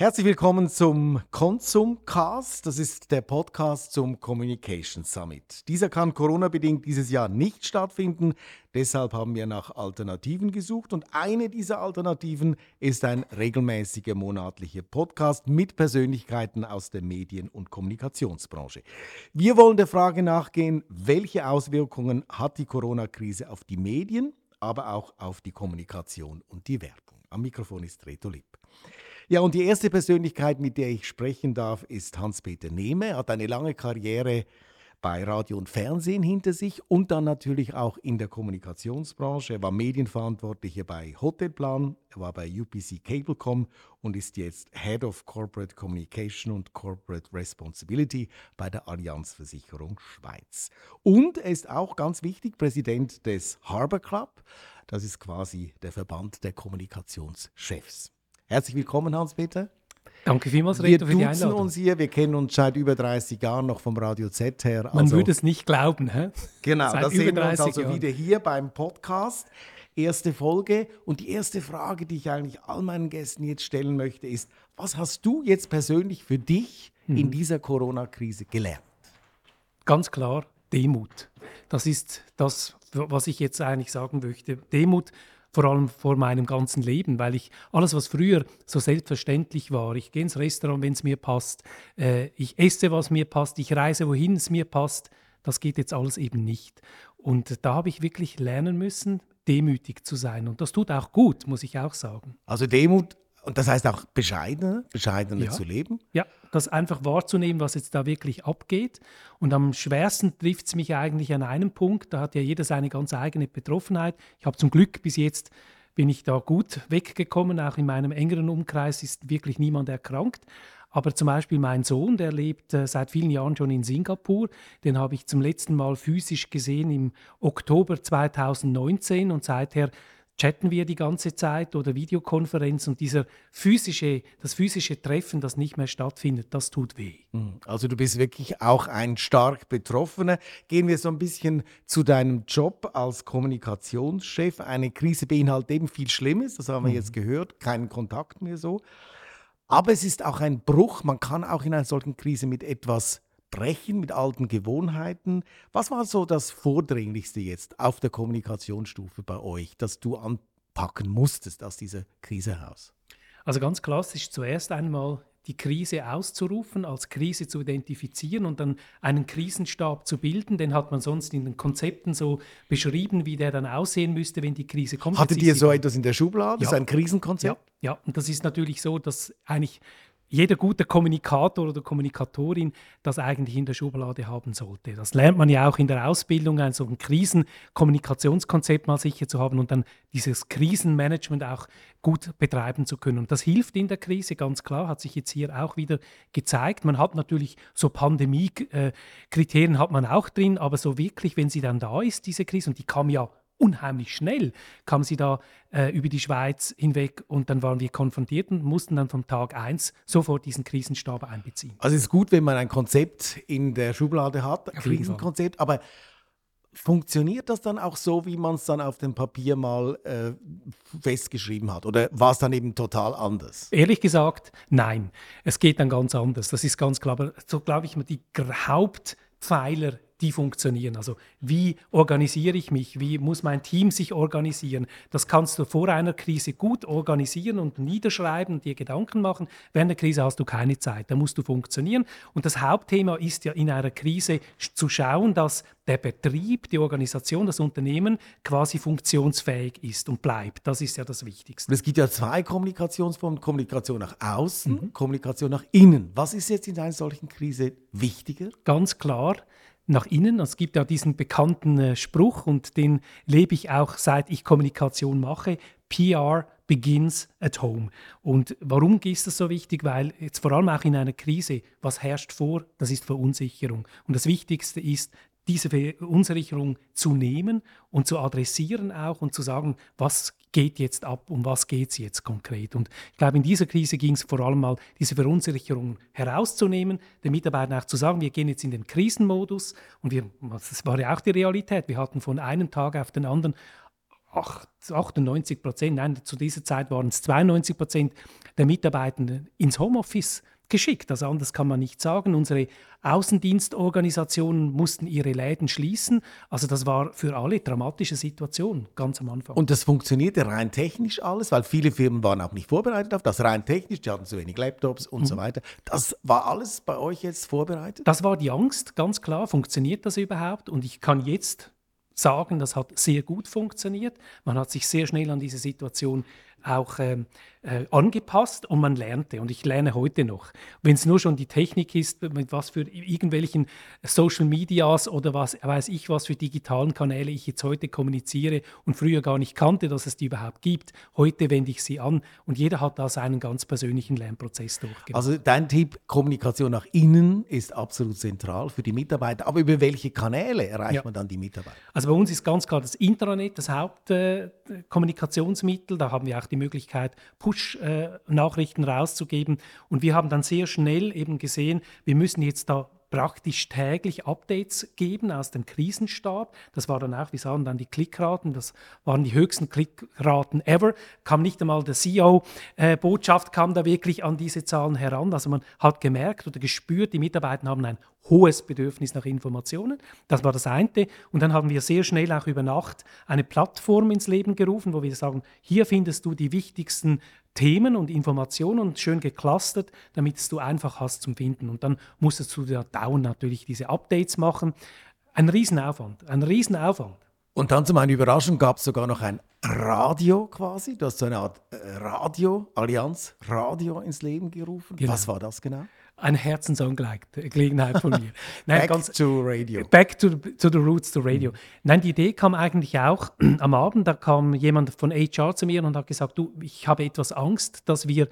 Herzlich willkommen zum Consumcast. Das ist der Podcast zum Communication Summit. Dieser kann Corona-bedingt dieses Jahr nicht stattfinden. Deshalb haben wir nach Alternativen gesucht und eine dieser Alternativen ist ein regelmäßiger monatlicher Podcast mit Persönlichkeiten aus der Medien- und Kommunikationsbranche. Wir wollen der Frage nachgehen, welche Auswirkungen hat die Corona-Krise auf die Medien, aber auch auf die Kommunikation und die Werbung. Am Mikrofon ist Reto Lipp. Ja, und die erste Persönlichkeit, mit der ich sprechen darf, ist Hans-Peter Nehme. Er hat eine lange Karriere bei Radio und Fernsehen hinter sich und dann natürlich auch in der Kommunikationsbranche. Er war Medienverantwortlicher bei Hotelplan, er war bei UPC Cablecom und ist jetzt Head of Corporate Communication und Corporate Responsibility bei der Allianz Versicherung Schweiz. Und er ist auch ganz wichtig Präsident des Harbor Club. Das ist quasi der Verband der Kommunikationschefs. Herzlich willkommen, Hans-Peter. Danke vielmals, Reto, für die Einladung. Wir uns hier, wir kennen uns seit über 30 Jahren noch vom Radio Z her. Also, Man würde es nicht glauben, hä? Genau, da sehen wir uns also Jahren. wieder hier beim Podcast. Erste Folge. Und die erste Frage, die ich eigentlich all meinen Gästen jetzt stellen möchte, ist, was hast du jetzt persönlich für dich hm. in dieser Corona-Krise gelernt? Ganz klar, Demut. Das ist das, was ich jetzt eigentlich sagen möchte. Demut vor allem vor meinem ganzen Leben, weil ich alles, was früher so selbstverständlich war, ich gehe ins Restaurant, wenn es mir passt, äh, ich esse, was mir passt, ich reise, wohin es mir passt, das geht jetzt alles eben nicht. Und da habe ich wirklich lernen müssen, demütig zu sein. Und das tut auch gut, muss ich auch sagen. Also Demut und das heißt auch bescheidener, bescheidener ja. zu leben? Ja, das einfach wahrzunehmen, was jetzt da wirklich abgeht. Und am schwersten trifft es mich eigentlich an einem Punkt, da hat ja jeder seine ganz eigene Betroffenheit. Ich habe zum Glück bis jetzt bin ich da gut weggekommen, auch in meinem engeren Umkreis ist wirklich niemand erkrankt. Aber zum Beispiel mein Sohn, der lebt äh, seit vielen Jahren schon in Singapur. Den habe ich zum letzten Mal physisch gesehen im Oktober 2019 und seither chatten wir die ganze Zeit oder Videokonferenz und dieser physische, das physische Treffen, das nicht mehr stattfindet, das tut weh. Hm, also du bist wirklich auch ein stark Betroffener. Gehen wir so ein bisschen zu deinem Job als Kommunikationschef. Eine Krise beinhaltet eben viel Schlimmes, das haben wir mhm. jetzt gehört, keinen Kontakt mehr so. Aber es ist auch ein Bruch. Man kann auch in einer solchen Krise mit etwas brechen mit alten Gewohnheiten. Was war so das Vordringlichste jetzt auf der Kommunikationsstufe bei euch, das du anpacken musstest aus dieser Krise heraus? Also ganz klassisch zuerst einmal die Krise auszurufen, als Krise zu identifizieren und dann einen Krisenstab zu bilden. Den hat man sonst in den Konzepten so beschrieben, wie der dann aussehen müsste, wenn die Krise kommt. Hattet ihr so etwas in der Schublade, ja. so ein Krisenkonzept? Ja, ja, und das ist natürlich so, dass eigentlich jeder gute Kommunikator oder Kommunikatorin das eigentlich in der Schublade haben sollte. Das lernt man ja auch in der Ausbildung, ein so ein Krisenkommunikationskonzept mal sicher zu haben und dann dieses Krisenmanagement auch gut betreiben zu können. Und das hilft in der Krise, ganz klar, hat sich jetzt hier auch wieder gezeigt. Man hat natürlich so Pandemie-Kriterien hat man auch drin, aber so wirklich, wenn sie dann da ist, diese Krise, und die kam ja unheimlich schnell kam sie da äh, über die Schweiz hinweg und dann waren wir konfrontiert und mussten dann vom Tag 1 sofort diesen Krisenstab einbeziehen. Also es ist gut, wenn man ein Konzept in der Schublade hat, ein Krisenkonzept, aber funktioniert das dann auch so, wie man es dann auf dem Papier mal äh, festgeschrieben hat? Oder war es dann eben total anders? Ehrlich gesagt, nein. Es geht dann ganz anders. Das ist ganz klar. Aber so glaube ich, die Hauptpfeiler die funktionieren. Also wie organisiere ich mich? Wie muss mein Team sich organisieren? Das kannst du vor einer Krise gut organisieren und niederschreiben und dir Gedanken machen. Während der Krise hast du keine Zeit. Da musst du funktionieren. Und das Hauptthema ist ja in einer Krise zu schauen, dass der Betrieb, die Organisation, das Unternehmen quasi funktionsfähig ist und bleibt. Das ist ja das Wichtigste. Es gibt ja zwei Kommunikationsformen, Kommunikation nach außen, mhm. Kommunikation nach innen. Was ist jetzt in einer solchen Krise wichtiger? Ganz klar, nach innen. Es gibt ja diesen bekannten äh, Spruch und den lebe ich auch seit ich Kommunikation mache. PR begins at home. Und warum ist das so wichtig? Weil jetzt vor allem auch in einer Krise, was herrscht vor? Das ist Verunsicherung. Und das Wichtigste ist, diese Verunsicherung zu nehmen und zu adressieren auch und zu sagen, was geht jetzt ab, um was geht es jetzt konkret. Und ich glaube, in dieser Krise ging es vor allem mal, diese Verunsicherung herauszunehmen, den Mitarbeitern auch zu sagen, wir gehen jetzt in den Krisenmodus und wir, das war ja auch die Realität, wir hatten von einem Tag auf den anderen 98 Prozent, nein, zu dieser Zeit waren es 92 Prozent der Mitarbeitenden ins Homeoffice geschickt. Also anders kann man nicht sagen. Unsere Außendienstorganisationen mussten ihre Läden schließen. Also das war für alle dramatische Situation ganz am Anfang. Und das funktionierte rein technisch alles, weil viele Firmen waren auch nicht vorbereitet auf das. Rein technisch, die hatten zu wenig Laptops und mhm. so weiter. Das war alles bei euch jetzt vorbereitet? Das war die Angst, ganz klar. Funktioniert das überhaupt? Und ich kann jetzt sagen, das hat sehr gut funktioniert. Man hat sich sehr schnell an diese Situation auch ähm, äh, angepasst und man lernte. Und ich lerne heute noch. Wenn es nur schon die Technik ist, mit was für irgendwelchen Social Medias oder was weiß ich, was für digitalen Kanäle ich jetzt heute kommuniziere und früher gar nicht kannte, dass es die überhaupt gibt. Heute wende ich sie an und jeder hat da seinen ganz persönlichen Lernprozess durchgemacht. Also dein Tipp, Kommunikation nach innen ist absolut zentral für die Mitarbeiter. Aber über welche Kanäle erreicht ja. man dann die Mitarbeiter? Also bei uns ist ganz klar das Intranet das Hauptkommunikationsmittel. Äh, da haben wir auch die Möglichkeit, Push-Nachrichten rauszugeben. Und wir haben dann sehr schnell eben gesehen, wir müssen jetzt da praktisch täglich Updates geben aus dem Krisenstab. Das war dann auch, wir sahen dann die Klickraten, das waren die höchsten Klickraten ever. Kam nicht einmal der CEO-Botschaft, äh, kam da wirklich an diese Zahlen heran. Also man hat gemerkt oder gespürt, die Mitarbeiter haben ein hohes Bedürfnis nach Informationen. Das war das eine. Und dann haben wir sehr schnell auch über Nacht eine Plattform ins Leben gerufen, wo wir sagen, hier findest du die wichtigsten Themen und Informationen und schön geclustert, damit du einfach hast zum Finden. Und dann musstest du da dauernd natürlich diese Updates machen. Ein Riesenaufwand, ein Riesenaufwand. Und dann zu meiner Überraschung gab es sogar noch ein Radio quasi. Du hast so eine Art äh, Radio, Allianz Radio ins Leben gerufen. Genau. Was war das genau? Eine Herzensangelegenheit von mir. Nein, back ganz, to radio. Back to, to the roots, to radio. Mhm. Nein, die Idee kam eigentlich auch am Abend, da kam jemand von HR zu mir und hat gesagt, du, ich habe etwas Angst, dass wir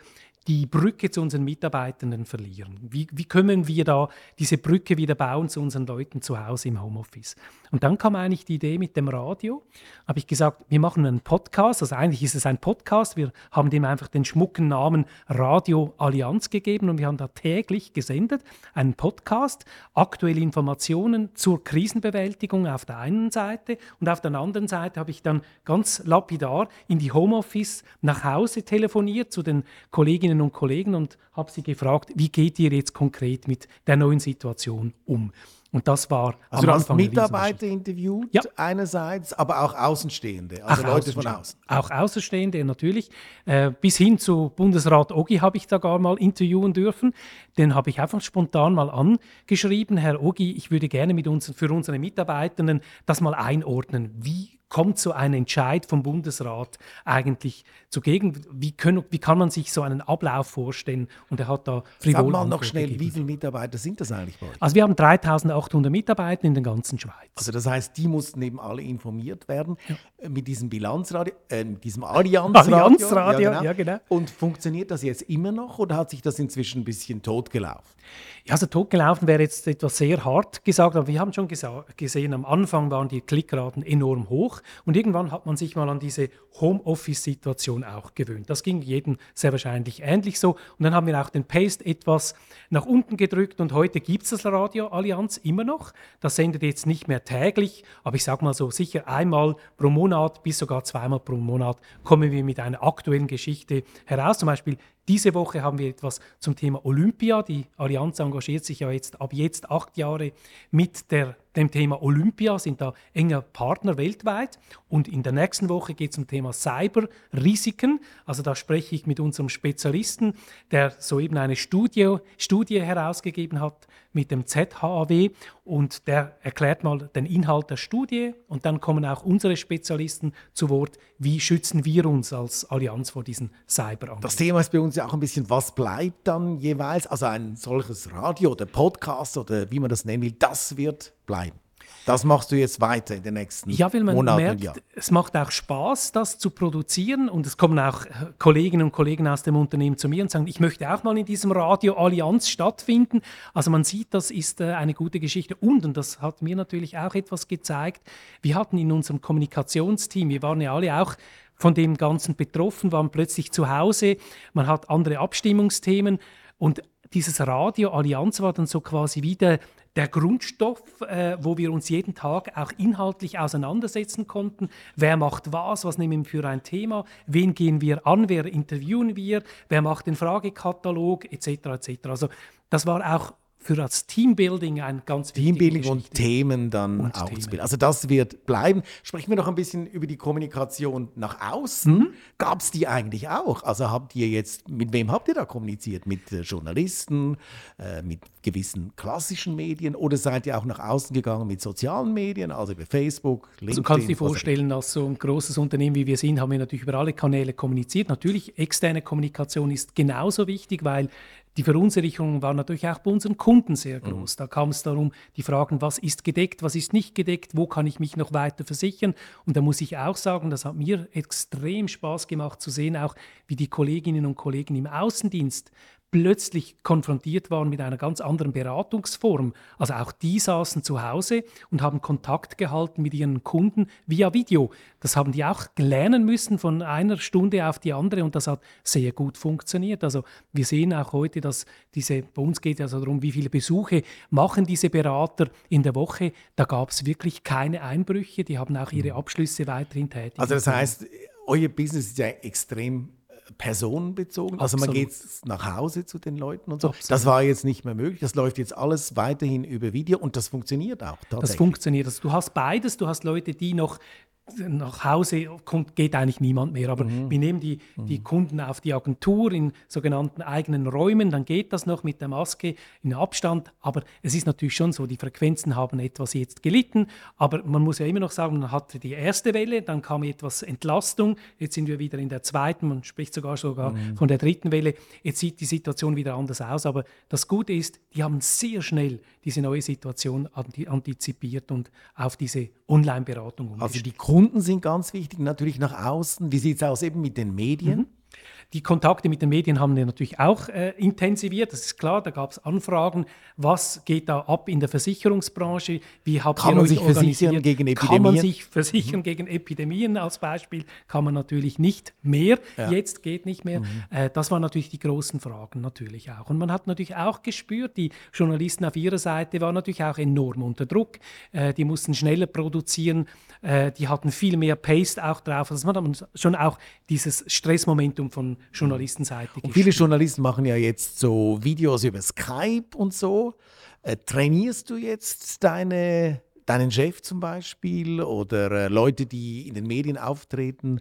die Brücke zu unseren Mitarbeitenden verlieren. Wie, wie können wir da diese Brücke wieder bauen zu unseren Leuten zu Hause im Homeoffice? Und dann kam eigentlich die Idee mit dem Radio. Habe ich gesagt, wir machen einen Podcast. Also eigentlich ist es ein Podcast. Wir haben dem einfach den schmucken Namen Radio Allianz gegeben und wir haben da täglich gesendet einen Podcast, aktuelle Informationen zur Krisenbewältigung auf der einen Seite und auf der anderen Seite habe ich dann ganz lapidar in die Homeoffice nach Hause telefoniert zu den Kolleginnen Kolleginnen und Kollegen und habe sie gefragt, wie geht ihr jetzt konkret mit der neuen Situation um? Und das war also am du Anfang hast Mitarbeiter interviewt ja. einerseits, aber auch Außenstehende, also auch Leute von außen. Auch Außenstehende natürlich. Äh, bis hin zu Bundesrat Ogi habe ich da gar mal interviewen dürfen. Den habe ich einfach spontan mal angeschrieben. Herr Ogi, ich würde gerne mit uns, für unsere Mitarbeitenden das mal einordnen. Wie kommt so ein Entscheid vom Bundesrat eigentlich zugegen? Wie, können, wie kann man sich so einen Ablauf vorstellen? Und er hat da frivol Sag mal noch schnell, gegeben. wie viele Mitarbeiter sind das eigentlich bei euch? Also wir haben 3800 Mitarbeiter in der ganzen Schweiz. Also das heißt, die mussten eben alle informiert werden ja. Äh, mit diesem Bilanzradio, äh, mit diesem Allianzradio. Allianzradio, ja, genau. ja genau. Und funktioniert das jetzt immer noch oder hat sich das inzwischen ein bisschen totgelaufen? Ja, also totgelaufen wäre jetzt etwas sehr hart gesagt, aber wir haben schon gesehen, am Anfang waren die Klickraten enorm hoch und irgendwann hat man sich mal an diese Homeoffice-Situation auch gewöhnt. Das ging jedem sehr wahrscheinlich ähnlich so. Und dann haben wir auch den Paste etwas nach unten gedrückt und heute gibt es das Radio Allianz immer noch. Das sendet jetzt nicht mehr täglich, aber ich sage mal so sicher einmal pro Monat bis sogar zweimal pro Monat kommen wir mit einer aktuellen Geschichte heraus. Zum Beispiel diese Woche haben wir etwas zum Thema Olympia. Die Allianz engagiert sich ja jetzt ab jetzt acht Jahre mit der dem Thema Olympia, sind da enger Partner weltweit. Und in der nächsten Woche geht es um Thema Cyber-Risiken. Also da spreche ich mit unserem Spezialisten, der soeben eine Studie, Studie herausgegeben hat mit dem ZHAW und der erklärt mal den Inhalt der Studie und dann kommen auch unsere Spezialisten zu Wort, wie schützen wir uns als Allianz vor diesen Cyberangriffen. Das Thema ist bei uns ja auch ein bisschen, was bleibt dann jeweils? Also ein solches Radio oder Podcast oder wie man das nennen will, das wird bleiben. Das machst du jetzt weiter in den nächsten ja, weil man Monaten merkt, Jahren. Es macht auch Spaß, das zu produzieren. Und es kommen auch Kolleginnen und Kollegen aus dem Unternehmen zu mir und sagen, ich möchte auch mal in diesem Radio Allianz stattfinden. Also man sieht, das ist äh, eine gute Geschichte. Und, und das hat mir natürlich auch etwas gezeigt, wir hatten in unserem Kommunikationsteam, wir waren ja alle auch von dem Ganzen betroffen, waren plötzlich zu Hause, man hat andere Abstimmungsthemen. Und dieses Radio Allianz war dann so quasi wieder der Grundstoff, äh, wo wir uns jeden Tag auch inhaltlich auseinandersetzen konnten. Wer macht was? Was nehmen wir für ein Thema? Wen gehen wir an? Wer interviewen wir? Wer macht den Fragekatalog? Etc. etc. Also das war auch für das Teambuilding ein ganz Teambuilding und Themen dann und auszubilden. Also das wird bleiben. Sprechen wir noch ein bisschen über die Kommunikation nach außen. Mhm. Gab es die eigentlich auch? Also habt ihr jetzt, mit wem habt ihr da kommuniziert? Mit äh, Journalisten, äh, mit gewissen klassischen Medien oder seid ihr auch nach außen gegangen mit sozialen Medien, also über Facebook, LinkedIn? Also kannst du dir vorstellen, als so ein großes Unternehmen wie wir sind, haben wir natürlich über alle Kanäle kommuniziert. Natürlich, externe Kommunikation ist genauso wichtig, weil die Verunsicherung war natürlich auch bei unseren Kunden sehr groß. Mhm. Da kam es darum, die Fragen, was ist gedeckt, was ist nicht gedeckt, wo kann ich mich noch weiter versichern. Und da muss ich auch sagen, das hat mir extrem Spaß gemacht zu sehen, auch wie die Kolleginnen und Kollegen im Außendienst plötzlich konfrontiert waren mit einer ganz anderen Beratungsform. Also auch die saßen zu Hause und haben Kontakt gehalten mit ihren Kunden via Video. Das haben die auch lernen müssen von einer Stunde auf die andere und das hat sehr gut funktioniert. Also wir sehen auch heute, dass diese, bei uns geht es also darum, wie viele Besuche machen diese Berater in der Woche. Da gab es wirklich keine Einbrüche, die haben auch ihre mhm. Abschlüsse weiterhin tätig. Also das heißt, euer Business ist ja extrem personenbezogen. Also man geht nach Hause zu den Leuten und so. Absolut. Das war jetzt nicht mehr möglich. Das läuft jetzt alles weiterhin über Video und das funktioniert auch. Das funktioniert. Also du hast beides. Du hast Leute, die noch nach Hause kommt, geht eigentlich niemand mehr. Aber mhm. wir nehmen die, die mhm. Kunden auf die Agentur in sogenannten eigenen Räumen, dann geht das noch mit der Maske in Abstand. Aber es ist natürlich schon so, die Frequenzen haben etwas jetzt gelitten. Aber man muss ja immer noch sagen, man hatte die erste Welle, dann kam etwas Entlastung. Jetzt sind wir wieder in der zweiten, man spricht sogar sogar mhm. von der dritten Welle. Jetzt sieht die Situation wieder anders aus. Aber das Gute ist, die haben sehr schnell diese neue Situation antizipiert und auf diese Online-Beratung umgestellt. Also die Kunden sind ganz wichtig, natürlich nach außen. Wie sieht es aus eben mit den Medien? Mhm. Die Kontakte mit den Medien haben wir natürlich auch äh, intensiviert, das ist klar. Da gab es Anfragen, was geht da ab in der Versicherungsbranche? Wie habt kann ihr man sich versichern gegen Epidemien? Kann man sich versichern mhm. gegen Epidemien als Beispiel? Kann man natürlich nicht mehr. Ja. Jetzt geht nicht mehr. Mhm. Äh, das waren natürlich die großen Fragen natürlich auch. Und man hat natürlich auch gespürt, die Journalisten auf ihrer Seite waren natürlich auch enorm unter Druck. Äh, die mussten schneller produzieren. Äh, die hatten viel mehr Paste auch drauf. Also man hat schon auch dieses Stressmomentum von Journalistenseite. Und viele Journalisten machen ja jetzt so Videos über Skype und so. Äh, trainierst du jetzt deine, deinen Chef zum Beispiel oder äh, Leute, die in den Medien auftreten?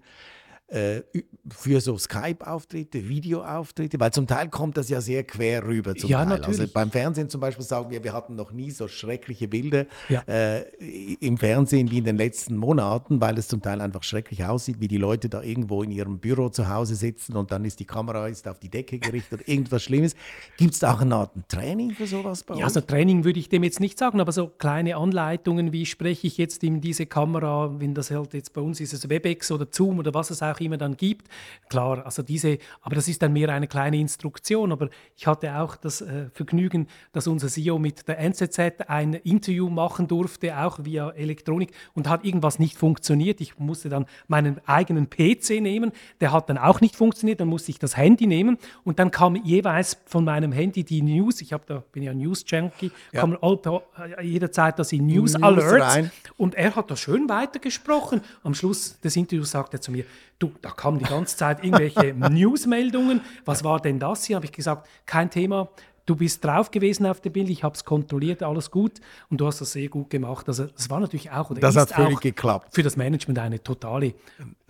Äh, für so Skype-Auftritte, Video-Auftritte, weil zum Teil kommt das ja sehr quer rüber. Zum ja, Teil. Also natürlich. Also beim Fernsehen zum Beispiel sagen wir, wir hatten noch nie so schreckliche Bilder ja. äh, im Fernsehen wie in den letzten Monaten, weil es zum Teil einfach schrecklich aussieht, wie die Leute da irgendwo in ihrem Büro zu Hause sitzen und dann ist die Kamera ist auf die Decke gerichtet oder irgendwas Schlimmes. Gibt es da auch eine Art Training für sowas bei ja, euch? Also Training würde ich dem jetzt nicht sagen, aber so kleine Anleitungen, wie spreche ich jetzt in diese Kamera, wenn das halt jetzt bei uns ist es WebEx oder Zoom oder was es auch immer dann gibt. Klar, also diese, aber das ist dann mehr eine kleine Instruktion. Aber ich hatte auch das äh, Vergnügen, dass unser CEO mit der NZZ ein Interview machen durfte, auch via Elektronik, und hat irgendwas nicht funktioniert. Ich musste dann meinen eigenen PC nehmen, der hat dann auch nicht funktioniert. Dann musste ich das Handy nehmen und dann kam jeweils von meinem Handy die News. Ich habe da bin ja News Junkie, ja. kam äh, jederzeit das in News, News Alerts rein. und er hat da schön weitergesprochen. Am Schluss des Interviews sagt er zu mir, du, da kamen die ganze Zeit irgendwelche Newsmeldungen. Was war denn das hier? Habe ich gesagt, kein Thema. Du bist drauf gewesen auf dem Bild, ich habe es kontrolliert, alles gut und du hast das sehr gut gemacht. Also es war natürlich auch oder das hat völlig geklappt. Für das Management eine totale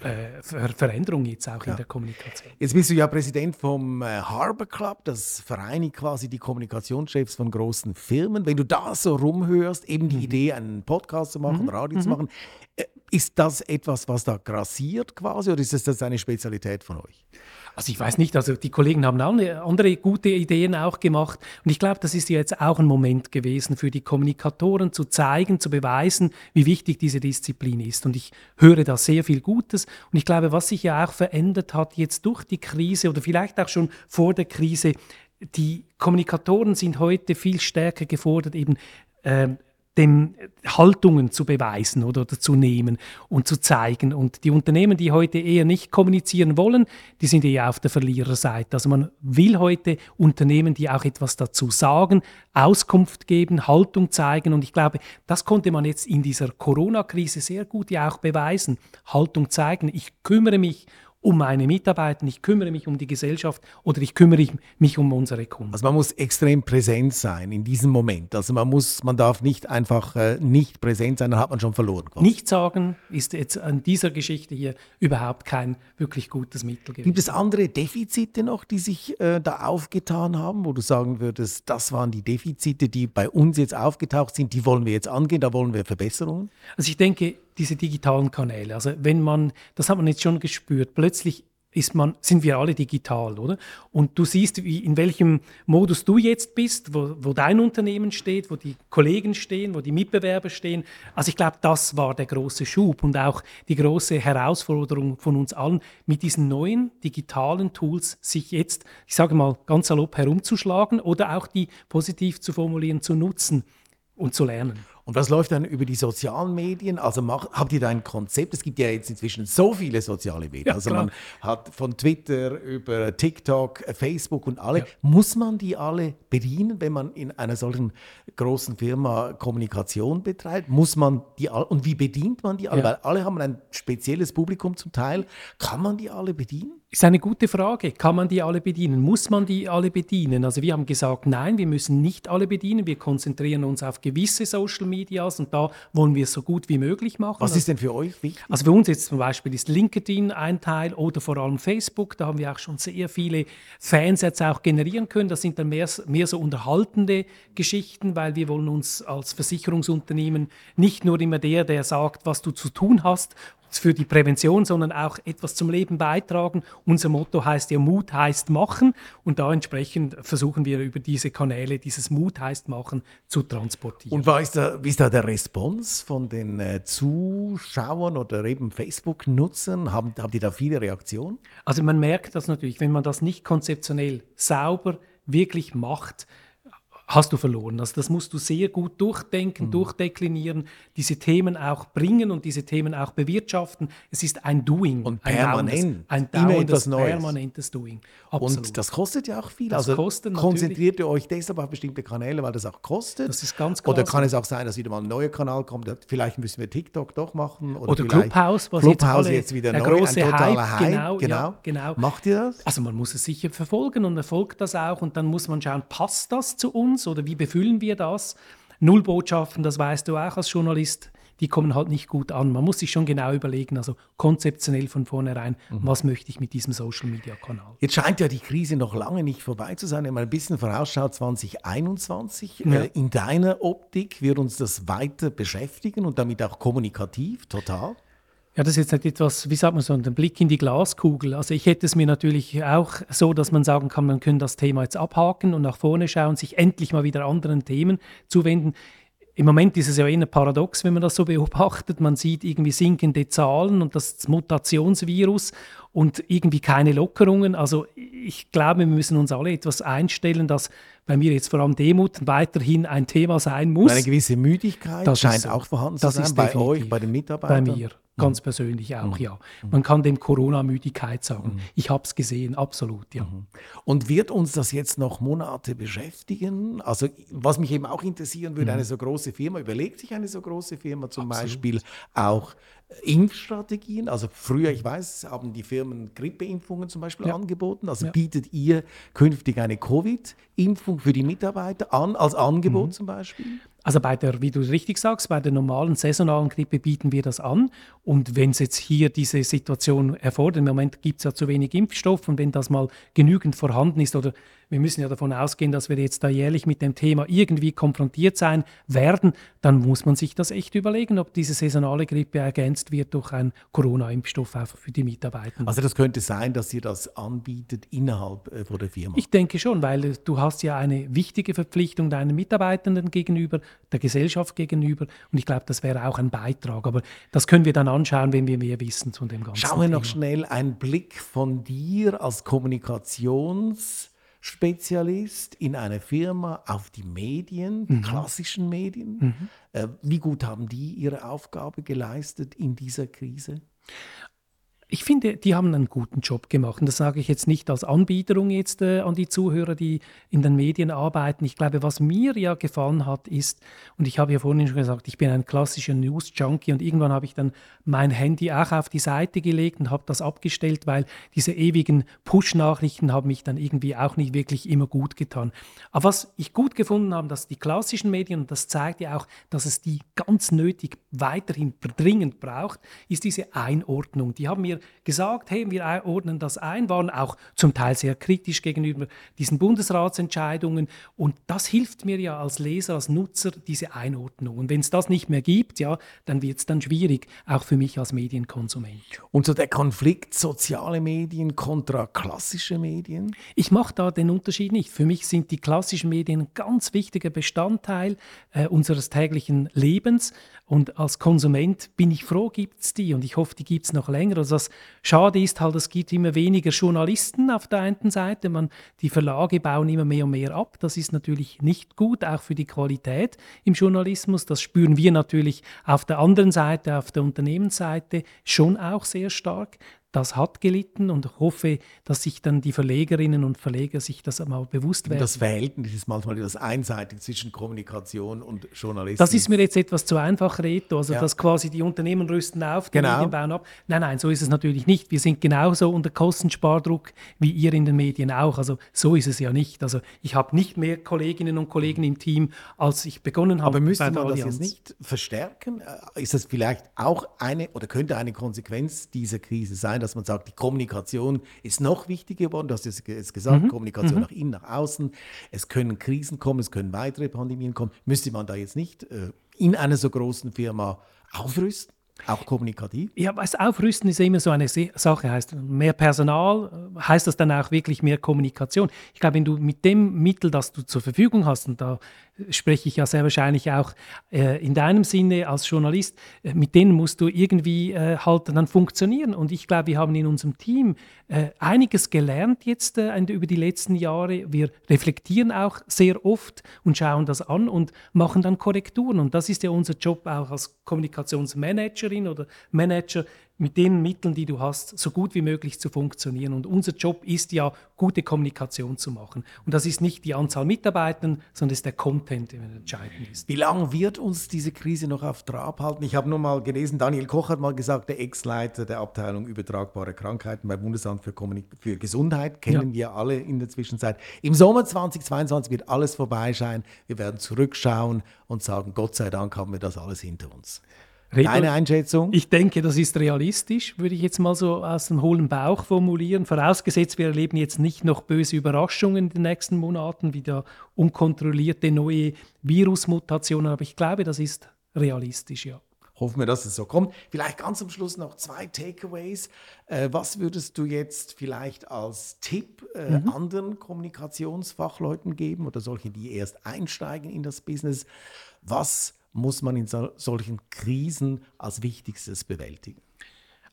äh, Ver Veränderung jetzt auch ja. in der Kommunikation. Jetzt bist du ja Präsident vom äh, Harbor Club, das vereinigt quasi die Kommunikationschefs von großen Firmen. Wenn du da so rumhörst, eben die mhm. Idee, einen Podcast zu machen, mhm. Radio mhm. zu machen, äh, ist das etwas, was da grassiert quasi oder ist das eine Spezialität von euch? Also ich weiß nicht, also die Kollegen haben andere gute Ideen auch gemacht. Und ich glaube, das ist jetzt auch ein Moment gewesen für die Kommunikatoren zu zeigen, zu beweisen, wie wichtig diese Disziplin ist. Und ich höre da sehr viel Gutes. Und ich glaube, was sich ja auch verändert hat jetzt durch die Krise oder vielleicht auch schon vor der Krise, die Kommunikatoren sind heute viel stärker gefordert, eben ähm, dem Haltungen zu beweisen oder, oder zu nehmen und zu zeigen. Und die Unternehmen, die heute eher nicht kommunizieren wollen, die sind eher auf der Verliererseite. Also man will heute Unternehmen, die auch etwas dazu sagen, Auskunft geben, Haltung zeigen. Und ich glaube, das konnte man jetzt in dieser Corona-Krise sehr gut ja auch beweisen. Haltung zeigen. Ich kümmere mich um meine Mitarbeiter, ich kümmere mich um die Gesellschaft oder ich kümmere mich um unsere Kunden. Also man muss extrem präsent sein in diesem Moment. Also man muss, man darf nicht einfach äh, nicht präsent sein, dann hat man schon verloren. Nicht sagen ist jetzt an dieser Geschichte hier überhaupt kein wirklich gutes Mittel gewesen. Gibt es andere Defizite noch, die sich äh, da aufgetan haben, wo du sagen würdest, das waren die Defizite, die bei uns jetzt aufgetaucht sind, die wollen wir jetzt angehen, da wollen wir Verbesserungen? Also ich denke, diese digitalen Kanäle. Also wenn man, das hat man jetzt schon gespürt, plötzlich ist man, sind wir alle digital, oder? Und du siehst, wie, in welchem Modus du jetzt bist, wo, wo dein Unternehmen steht, wo die Kollegen stehen, wo die Mitbewerber stehen. Also ich glaube, das war der große Schub und auch die große Herausforderung von uns allen, mit diesen neuen digitalen Tools sich jetzt, ich sage mal ganz salopp, herumzuschlagen oder auch die positiv zu formulieren, zu nutzen und zu lernen. Und was läuft dann über die sozialen Medien? Also macht, habt ihr da ein Konzept? Es gibt ja jetzt inzwischen so viele soziale Medien. Ja, also klar. man hat von Twitter über TikTok, Facebook und alle. Ja. Muss man die alle bedienen, wenn man in einer solchen großen Firma Kommunikation betreibt? Muss man die alle, und wie bedient man die alle? Ja. Weil alle haben ein spezielles Publikum zum Teil. Kann man die alle bedienen? Ist eine gute Frage. Kann man die alle bedienen? Muss man die alle bedienen? Also wir haben gesagt, nein, wir müssen nicht alle bedienen. Wir konzentrieren uns auf gewisse Social Medias und da wollen wir es so gut wie möglich machen. Was ist denn für euch wichtig? Also für uns jetzt zum Beispiel ist LinkedIn ein Teil oder vor allem Facebook. Da haben wir auch schon sehr viele Fans jetzt auch generieren können. Das sind dann mehr, mehr so unterhaltende Geschichten, weil wir wollen uns als Versicherungsunternehmen nicht nur immer der, der sagt, was du zu tun hast für die Prävention, sondern auch etwas zum Leben beitragen. Unser Motto heißt ja Mut heißt machen und da entsprechend versuchen wir über diese Kanäle dieses Mut heißt machen zu transportieren. Und was ist da, wie ist da der Response von den äh, Zuschauern oder eben Facebook-Nutzern? Haben, haben die da viele Reaktionen? Also man merkt das natürlich, wenn man das nicht konzeptionell sauber wirklich macht, hast du verloren. Also das musst du sehr gut durchdenken, mhm. durchdeklinieren, diese Themen auch bringen und diese Themen auch bewirtschaften. Es ist ein Doing. Und permanent. Ein dauerndes, permanentes Doing. Absolut. Und das kostet ja auch viel. Das also kostet konzentriert ihr euch deshalb auf bestimmte Kanäle, weil das auch kostet? Das ist ganz klar. Oder kann es auch sein, dass wieder mal ein neuer Kanal kommt? Vielleicht müssen wir TikTok doch machen. Oder, oder Clubhouse, was Clubhouse jetzt, jetzt wieder der neu, große ein totaler Hype. Hype. Genau, genau. Ja, genau. Macht ihr das? Also man muss es sicher verfolgen und erfolgt das auch. Und dann muss man schauen, passt das zu uns oder wie befüllen wir das? Nullbotschaften, das weißt du auch als Journalist, die kommen halt nicht gut an. Man muss sich schon genau überlegen, also konzeptionell von vornherein, mhm. was möchte ich mit diesem Social-Media-Kanal. Jetzt scheint ja die Krise noch lange nicht vorbei zu sein. Wenn man ein bisschen vorausschaut, 2021, ja. äh, in deiner Optik wird uns das weiter beschäftigen und damit auch kommunikativ, total? Ja, das ist jetzt nicht etwas, wie sagt man so, ein Blick in die Glaskugel. Also ich hätte es mir natürlich auch so, dass man sagen kann, man könnte das Thema jetzt abhaken und nach vorne schauen, sich endlich mal wieder anderen Themen zuwenden. Im Moment ist es ja eher paradox, wenn man das so beobachtet. Man sieht irgendwie sinkende Zahlen und das Mutationsvirus und irgendwie keine Lockerungen. Also ich glaube, wir müssen uns alle etwas einstellen, dass bei mir jetzt vor allem Demut weiterhin ein Thema sein muss. Eine gewisse Müdigkeit das scheint ist, auch vorhanden zu sein bei euch, bei den Mitarbeitern. Bei mir. Ganz mhm. persönlich auch, mhm. ja. Man kann dem Corona-Müdigkeit sagen. Mhm. Ich habe es gesehen, absolut, ja. Mhm. Und wird uns das jetzt noch Monate beschäftigen? Also, was mich eben auch interessieren würde, mhm. eine so große Firma, überlegt sich eine so große Firma zum absolut. Beispiel auch Impfstrategien? Also früher, ich weiß, haben die Firmen Grippeimpfungen zum Beispiel ja. angeboten. Also ja. bietet ihr künftig eine Covid-Impfung für die Mitarbeiter an, als Angebot mhm. zum Beispiel? Also bei der, wie du richtig sagst, bei der normalen saisonalen Grippe bieten wir das an. Und wenn es jetzt hier diese Situation erfordert, im Moment gibt es ja zu wenig Impfstoff und wenn das mal genügend vorhanden ist oder wir müssen ja davon ausgehen, dass wir jetzt da jährlich mit dem Thema irgendwie konfrontiert sein werden, dann muss man sich das echt überlegen, ob diese saisonale Grippe ergänzt wird durch einen Corona-Impfstoff einfach für die Mitarbeiter. Also das könnte sein, dass ihr das anbietet innerhalb äh, von der Firma? Ich denke schon, weil du hast ja eine wichtige Verpflichtung deinen Mitarbeitenden gegenüber, der Gesellschaft gegenüber und ich glaube, das wäre auch ein Beitrag. Aber das können wir dann anschauen, wenn wir mehr wissen zu dem Ganzen Schauen wir noch schnell einen Blick von dir als Kommunikations- Spezialist in einer Firma auf die Medien, die mhm. klassischen Medien. Mhm. Äh, wie gut haben die ihre Aufgabe geleistet in dieser Krise? Ich finde, die haben einen guten Job gemacht. Und das sage ich jetzt nicht als Anbieterung jetzt äh, an die Zuhörer, die in den Medien arbeiten. Ich glaube, was mir ja gefallen hat, ist, und ich habe ja vorhin schon gesagt, ich bin ein klassischer News-Junkie und irgendwann habe ich dann mein Handy auch auf die Seite gelegt und habe das abgestellt, weil diese ewigen Push-Nachrichten haben mich dann irgendwie auch nicht wirklich immer gut getan. Aber was ich gut gefunden habe, dass die klassischen Medien, und das zeigt ja auch, dass es die ganz nötig weiterhin dringend braucht, ist diese Einordnung. Die haben mir gesagt, hey, wir ordnen das ein, waren auch zum Teil sehr kritisch gegenüber diesen Bundesratsentscheidungen und das hilft mir ja als Leser, als Nutzer, diese Einordnung. Und wenn es das nicht mehr gibt, ja, dann wird es dann schwierig, auch für mich als Medienkonsument. Und so der Konflikt soziale Medien kontra klassische Medien? Ich mache da den Unterschied nicht. Für mich sind die klassischen Medien ein ganz wichtiger Bestandteil äh, unseres täglichen Lebens und als Konsument bin ich froh, gibt es die und ich hoffe, die gibt es noch länger. Also das Schade ist halt, es gibt immer weniger Journalisten auf der einen Seite. Man, die Verlage bauen immer mehr und mehr ab. Das ist natürlich nicht gut, auch für die Qualität im Journalismus. Das spüren wir natürlich auf der anderen Seite, auf der Unternehmensseite schon auch sehr stark das hat gelitten und hoffe, dass sich dann die Verlegerinnen und Verleger sich das mal bewusst werden. Das Verhältnis ist manchmal das einseitig zwischen Kommunikation und Journalismus. Das ist mir jetzt etwas zu einfach, Reto. Also, ja. dass quasi die Unternehmen rüsten auf, die genau. Medien bauen ab. Nein, nein, so ist es natürlich nicht. Wir sind genauso unter Kostenspardruck wie ihr in den Medien auch. Also, so ist es ja nicht. Also, ich habe nicht mehr Kolleginnen und Kollegen im Team, als ich begonnen habe. Aber müsste man das jetzt nicht verstärken? Äh, ist das vielleicht auch eine oder könnte eine Konsequenz dieser Krise sein? Dass man sagt, die Kommunikation ist noch wichtiger geworden. Du hast es gesagt, mhm. Kommunikation mhm. nach innen, nach außen. Es können Krisen kommen, es können weitere Pandemien kommen. Müsste man da jetzt nicht äh, in einer so großen Firma aufrüsten? Auch kommunikativ? Ja, was Aufrüsten ist immer so eine Sache. Heißt mehr Personal, heißt das dann auch wirklich mehr Kommunikation? Ich glaube, wenn du mit dem Mittel, das du zur Verfügung hast, und da spreche ich ja sehr wahrscheinlich auch äh, in deinem Sinne als Journalist, äh, mit denen musst du irgendwie äh, halt dann funktionieren. Und ich glaube, wir haben in unserem Team äh, einiges gelernt jetzt äh, über die letzten Jahre. Wir reflektieren auch sehr oft und schauen das an und machen dann Korrekturen. Und das ist ja unser Job auch als Kommunikationsmanagerin oder Manager, mit den Mitteln, die du hast, so gut wie möglich zu funktionieren. Und unser Job ist ja, gute Kommunikation zu machen. Und das ist nicht die Anzahl Mitarbeiter, sondern ist der Content, der entscheidend ist. Wie lange wird uns diese Krise noch auf Trab halten? Ich habe nur mal gelesen, Daniel Koch hat mal gesagt, der Ex-Leiter der Abteilung übertragbare Krankheiten beim Bundesamt für, Kommunik für Gesundheit, kennen ja. wir alle in der Zwischenzeit. Im Sommer 2022 wird alles vorbei sein. Wir werden zurückschauen und sagen, Gott sei Dank haben wir das alles hinter uns. Deine Einschätzung? Ich denke, das ist realistisch, würde ich jetzt mal so aus dem hohlen Bauch formulieren. Vorausgesetzt, wir erleben jetzt nicht noch böse Überraschungen in den nächsten Monaten, wie der unkontrollierte neue Virusmutationen. Aber ich glaube, das ist realistisch, ja. Hoffen wir, dass es so kommt. Vielleicht ganz am Schluss noch zwei Takeaways. Äh, was würdest du jetzt vielleicht als Tipp äh, mhm. anderen Kommunikationsfachleuten geben oder solche, die erst einsteigen in das Business? Was muss man in so, solchen Krisen als Wichtigstes bewältigen?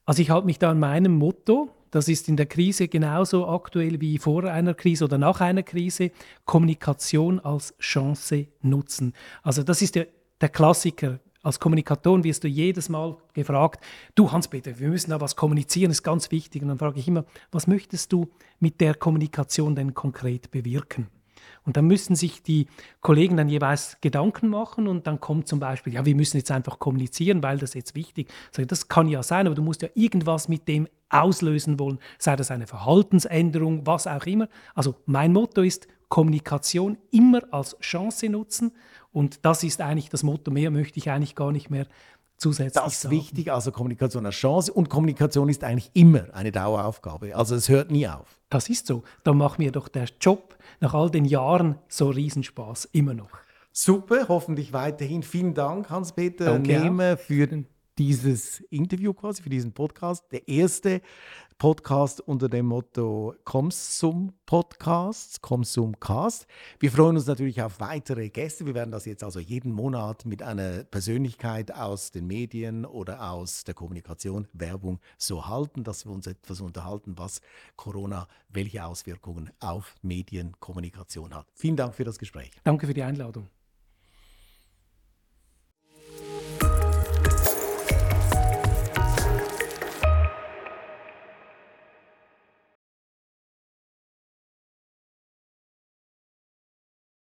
Also ich halte mich da an meinem Motto, das ist in der Krise genauso aktuell wie vor einer Krise oder nach einer Krise, Kommunikation als Chance nutzen. Also das ist der, der Klassiker. Als Kommunikatorin wirst du jedes Mal gefragt, du Hans-Peter, wir müssen da was kommunizieren, ist ganz wichtig. Und dann frage ich immer, was möchtest du mit der Kommunikation denn konkret bewirken? Und dann müssen sich die Kollegen dann jeweils Gedanken machen und dann kommt zum Beispiel, ja, wir müssen jetzt einfach kommunizieren, weil das jetzt wichtig ist. Das kann ja sein, aber du musst ja irgendwas mit dem auslösen wollen, sei das eine Verhaltensänderung, was auch immer. Also mein Motto ist, Kommunikation immer als Chance nutzen und das ist eigentlich das Motto, mehr möchte ich eigentlich gar nicht mehr zusätzlich Das ist wichtig, also Kommunikation als Chance und Kommunikation ist eigentlich immer eine Daueraufgabe, also es hört nie auf. Das ist so, dann macht mir doch der Job nach all den Jahren so Riesenspaß immer noch. Super, hoffentlich weiterhin. Vielen Dank, Hans-Peter Nehme, für dieses Interview quasi, für diesen Podcast. Der erste Podcast unter dem Motto Komsum Podcasts, Komsum Cast. Wir freuen uns natürlich auf weitere Gäste. Wir werden das jetzt also jeden Monat mit einer Persönlichkeit aus den Medien oder aus der Kommunikation, Werbung so halten, dass wir uns etwas unterhalten, was Corona, welche Auswirkungen auf Medienkommunikation hat. Vielen Dank für das Gespräch. Danke für die Einladung.